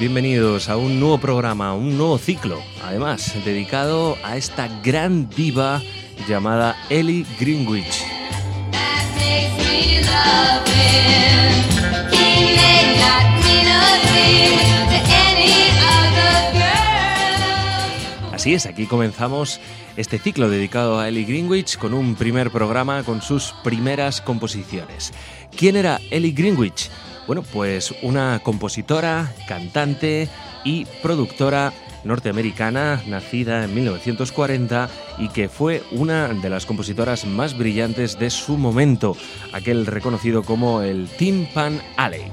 Bienvenidos a un nuevo programa, un nuevo ciclo, además dedicado a esta gran diva llamada Ellie Greenwich. Así es, aquí comenzamos este ciclo dedicado a Ellie Greenwich con un primer programa con sus primeras composiciones. ¿Quién era Ellie Greenwich? Bueno, pues una compositora, cantante y productora norteamericana nacida en 1940 y que fue una de las compositoras más brillantes de su momento, aquel reconocido como el Tin Pan Alley.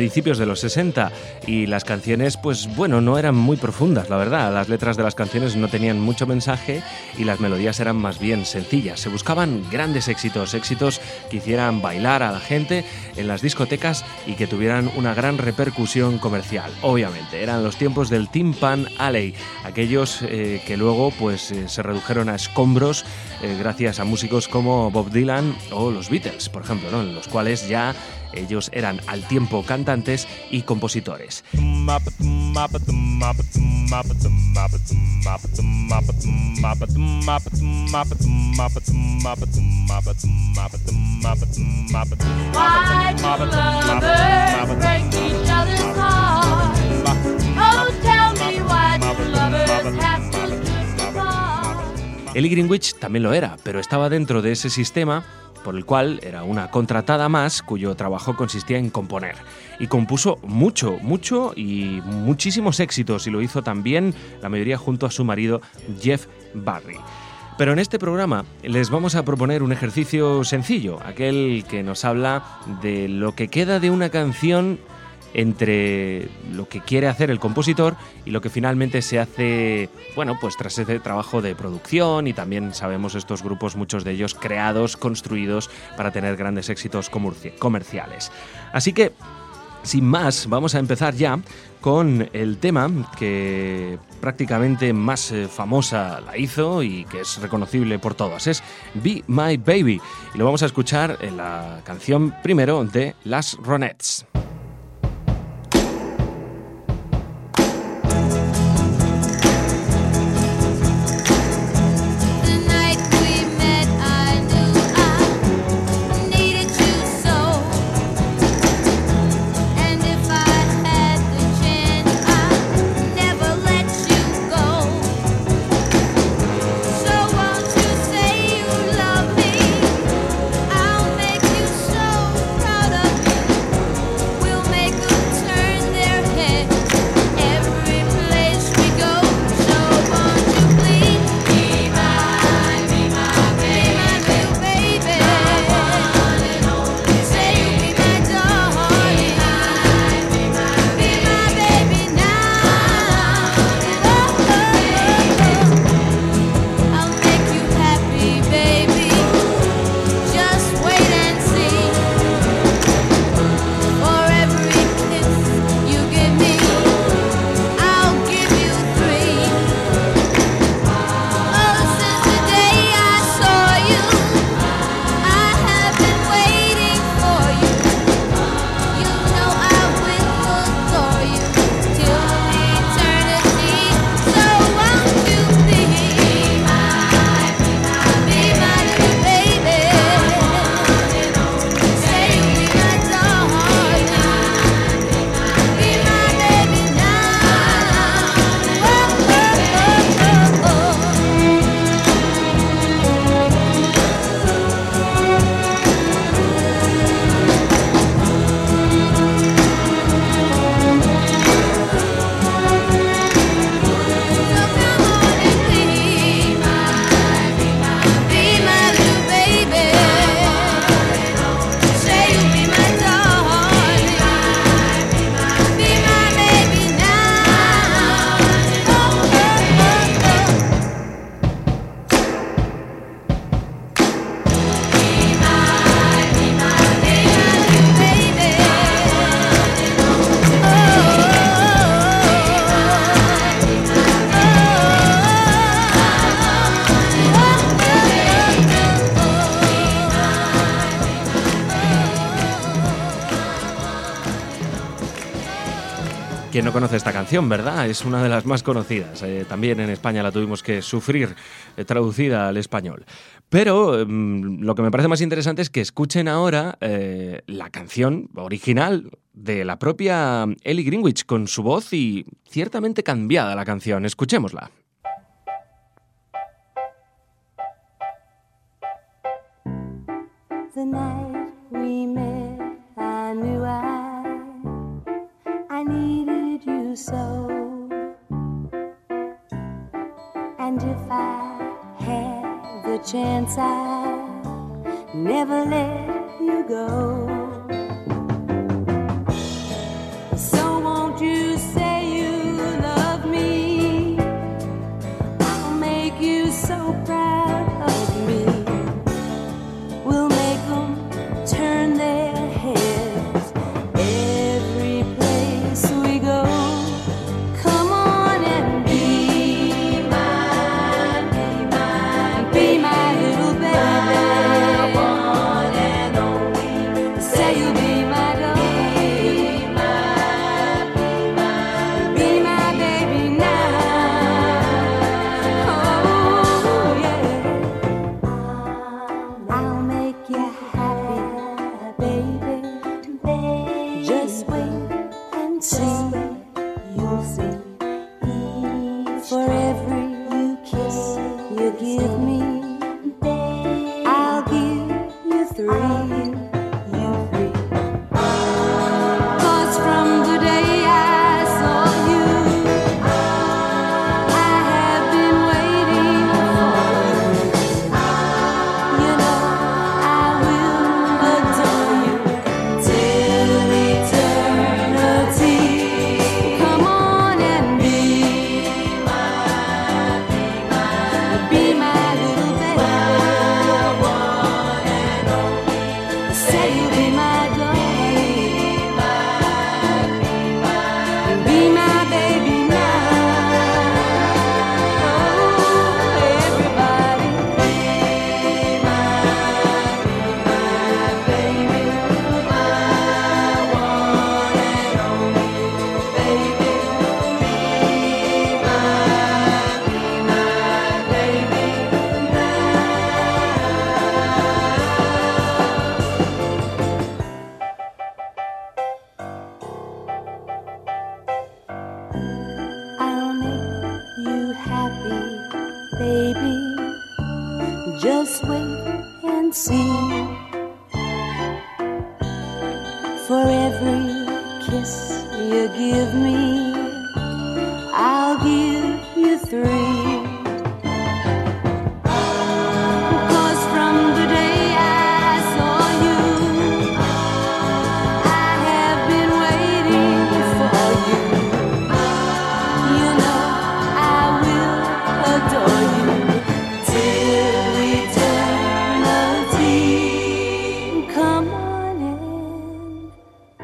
Principios de los 60 y las canciones, pues bueno, no eran muy profundas, la verdad. Las letras de las canciones no tenían mucho mensaje y las melodías eran más bien sencillas. Se buscaban grandes éxitos, éxitos que hicieran bailar a la gente en las discotecas y que tuvieran una gran repercusión comercial. Obviamente, eran los tiempos del Tin Pan Alley, aquellos eh, que luego pues eh, se redujeron a escombros eh, gracias a músicos como Bob Dylan o los Beatles, por ejemplo, ¿no? en los cuales ya ellos eran al tiempo cantantes y compositores. Oh? Ellie Greenwich también lo era, pero estaba dentro de ese sistema por el cual era una contratada más cuyo trabajo consistía en componer. Y compuso mucho, mucho y muchísimos éxitos y lo hizo también la mayoría junto a su marido Jeff Barry. Pero en este programa les vamos a proponer un ejercicio sencillo, aquel que nos habla de lo que queda de una canción entre lo que quiere hacer el compositor y lo que finalmente se hace, bueno, pues tras ese trabajo de producción y también sabemos estos grupos, muchos de ellos creados, construidos para tener grandes éxitos comerciales. Así que, sin más, vamos a empezar ya con el tema que prácticamente más eh, famosa la hizo y que es reconocible por todos. Es Be My Baby. Y lo vamos a escuchar en la canción primero de Las Ronettes. conoce esta canción, ¿verdad? Es una de las más conocidas. Eh, también en España la tuvimos que sufrir eh, traducida al español. Pero mm, lo que me parece más interesante es que escuchen ahora eh, la canción original de la propia Ellie Greenwich con su voz y ciertamente cambiada la canción. Escuchémosla. inside, never let you go. just wait.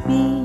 me.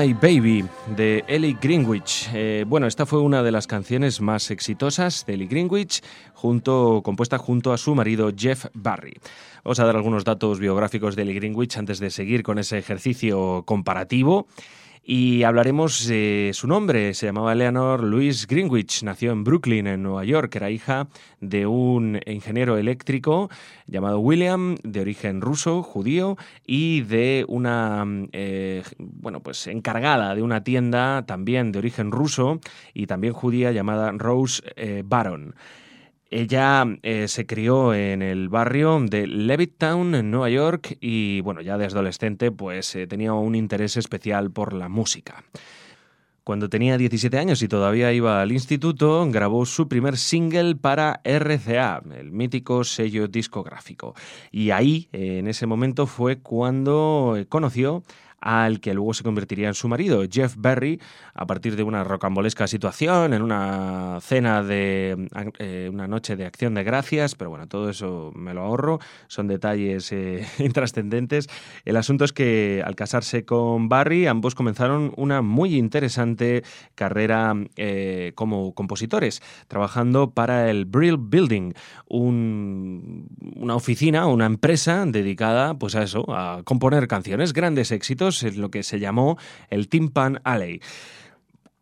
My Baby de Ellie Greenwich. Eh, bueno, esta fue una de las canciones más exitosas de Ellie Greenwich, junto, compuesta junto a su marido Jeff Barry. Vamos a dar algunos datos biográficos de Ellie Greenwich antes de seguir con ese ejercicio comparativo. Y hablaremos de su nombre. Se llamaba Eleanor Louise Greenwich. Nació en Brooklyn, en Nueva York. Era hija de un ingeniero eléctrico llamado William, de origen ruso, judío, y de una, eh, bueno, pues encargada de una tienda también de origen ruso y también judía llamada Rose eh, Baron. Ella eh, se crió en el barrio de Levittown, en Nueva York, y bueno, ya desde adolescente pues eh, tenía un interés especial por la música. Cuando tenía 17 años y todavía iba al instituto, grabó su primer single para RCA, el mítico sello discográfico. Y ahí, en ese momento, fue cuando eh, conoció al que luego se convertiría en su marido, Jeff Berry, a partir de una rocambolesca situación, en una cena de eh, una noche de acción de gracias, pero bueno, todo eso me lo ahorro, son detalles eh, intrascendentes. El asunto es que al casarse con Barry, ambos comenzaron una muy interesante carrera eh, como compositores, trabajando para el Brill Building, un- una oficina, una empresa dedicada pues a eso, a componer canciones, grandes éxitos, en lo que se llamó el Timpan Alley.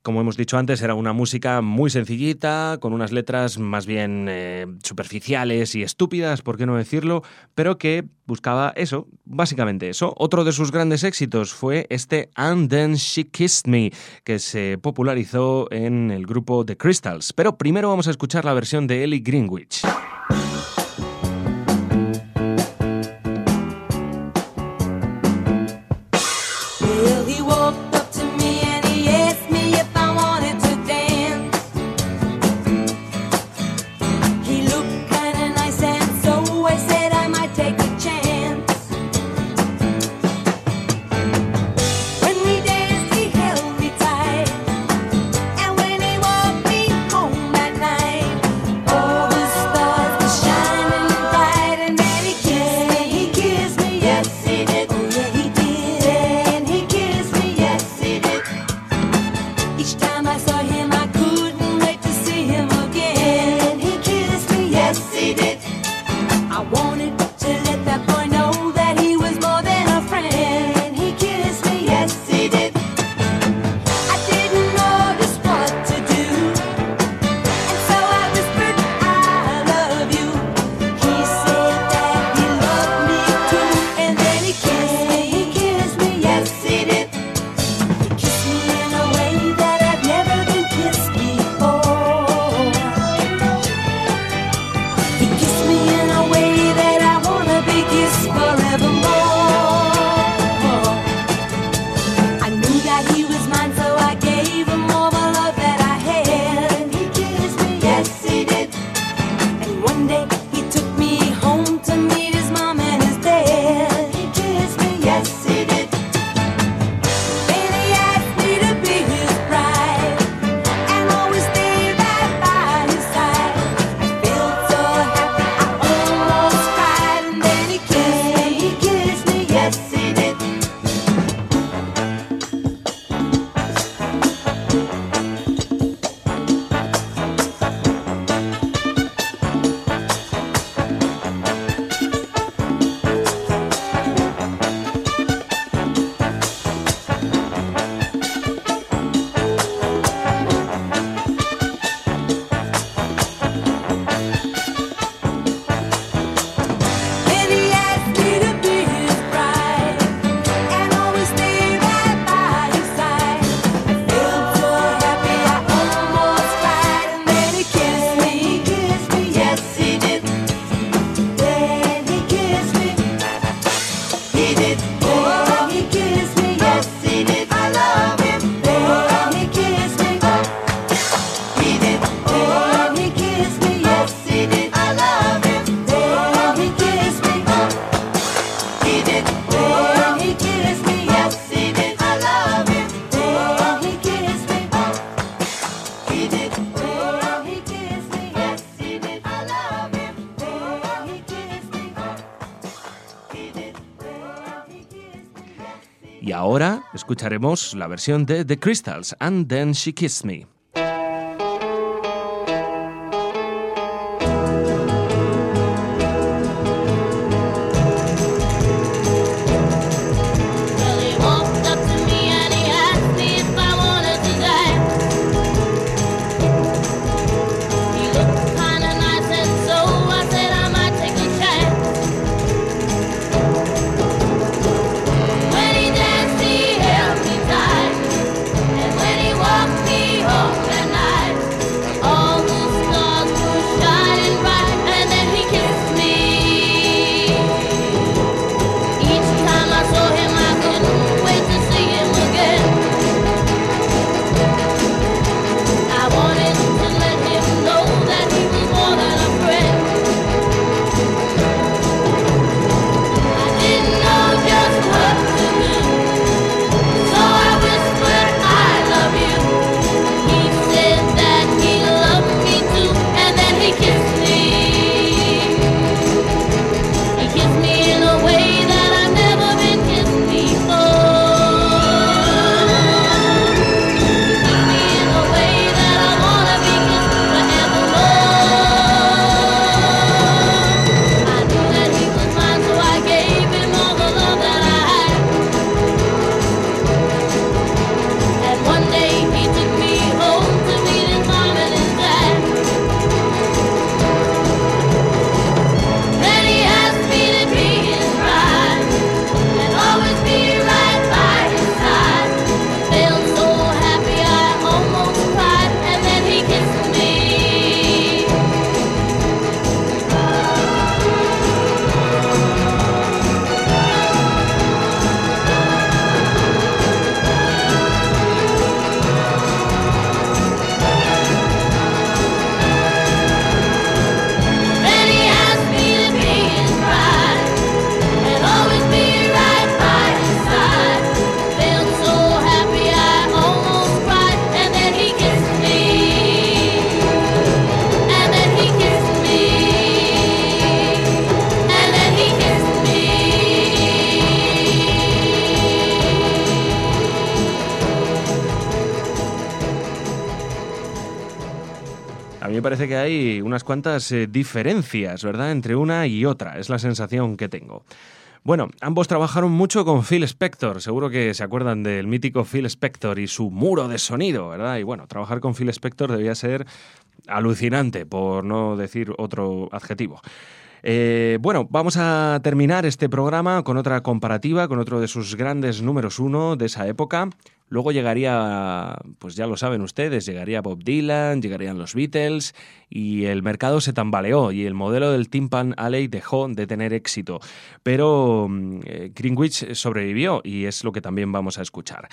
Como hemos dicho antes, era una música muy sencillita, con unas letras más bien eh, superficiales y estúpidas, por qué no decirlo, pero que buscaba eso, básicamente eso. Otro de sus grandes éxitos fue este And Then She Kissed Me, que se popularizó en el grupo The Crystals. Pero primero vamos a escuchar la versión de Ellie Greenwich. Kissed me, Y ahora escucharemos la versión de The Crystals, And Then She Kissed Me. Parece que hay unas cuantas eh, diferencias, ¿verdad?, entre una y otra. Es la sensación que tengo. Bueno, ambos trabajaron mucho con Phil Spector. Seguro que se acuerdan del mítico Phil Spector y su muro de sonido, ¿verdad? Y bueno, trabajar con Phil Spector debía ser alucinante, por no decir otro adjetivo. Eh, bueno, vamos a terminar este programa con otra comparativa, con otro de sus grandes números uno de esa época. Luego llegaría, pues ya lo saben ustedes, llegaría Bob Dylan, llegarían los Beatles y el mercado se tambaleó y el modelo del Timpan Alley dejó de tener éxito. Pero mm, eh, Greenwich sobrevivió y es lo que también vamos a escuchar.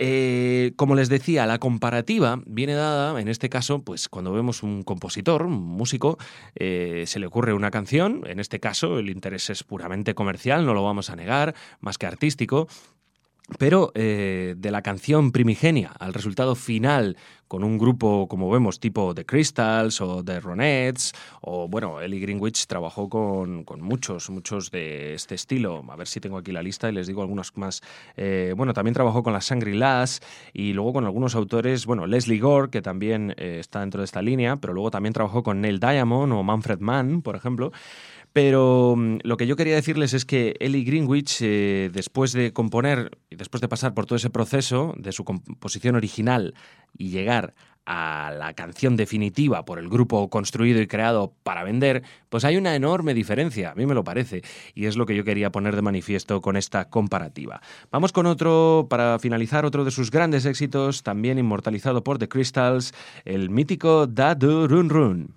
Eh, como les decía, la comparativa viene dada, en este caso, pues cuando vemos un compositor, un músico, eh, se le ocurre una canción, en este caso el interés es puramente comercial, no lo vamos a negar, más que artístico, pero eh, de la canción primigenia al resultado final con un grupo, como vemos, tipo The Crystals o The Ronettes, o bueno, Ellie Greenwich trabajó con, con muchos, muchos de este estilo. A ver si tengo aquí la lista y les digo algunos más. Eh, bueno, también trabajó con las Shangri-Las y luego con algunos autores, bueno, Leslie Gore, que también eh, está dentro de esta línea, pero luego también trabajó con Neil Diamond o Manfred Mann, por ejemplo. Pero mm, lo que yo quería decirles es que Ellie Greenwich, eh, después de componer y después de pasar por todo ese proceso de su composición original y llegar a la canción definitiva por el grupo construido y creado para vender, pues hay una enorme diferencia, a mí me lo parece, y es lo que yo quería poner de manifiesto con esta comparativa. Vamos con otro, para finalizar, otro de sus grandes éxitos, también inmortalizado por The Crystals, el mítico Da Do Run Run.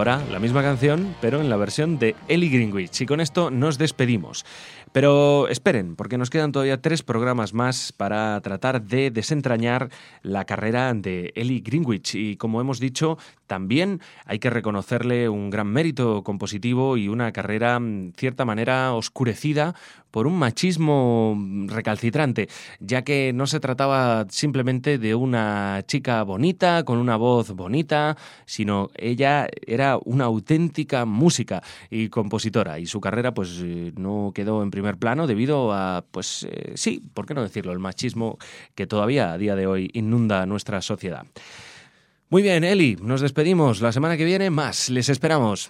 Ahora la misma canción, pero en la versión de Ellie Greenwich. Y con esto nos despedimos. Pero esperen, porque nos quedan todavía tres programas más para tratar de desentrañar la carrera de Ellie Greenwich. Y como hemos dicho, también hay que reconocerle un gran mérito compositivo y una carrera, en cierta manera, oscurecida por un machismo recalcitrante, ya que no se trataba simplemente de una chica bonita, con una voz bonita, sino ella era una auténtica música y compositora, y su carrera pues eh, no quedó en primer plano debido a, pues eh, sí, ¿por qué no decirlo?, el machismo que todavía a día de hoy inunda nuestra sociedad. Muy bien, Eli, nos despedimos. La semana que viene más. Les esperamos.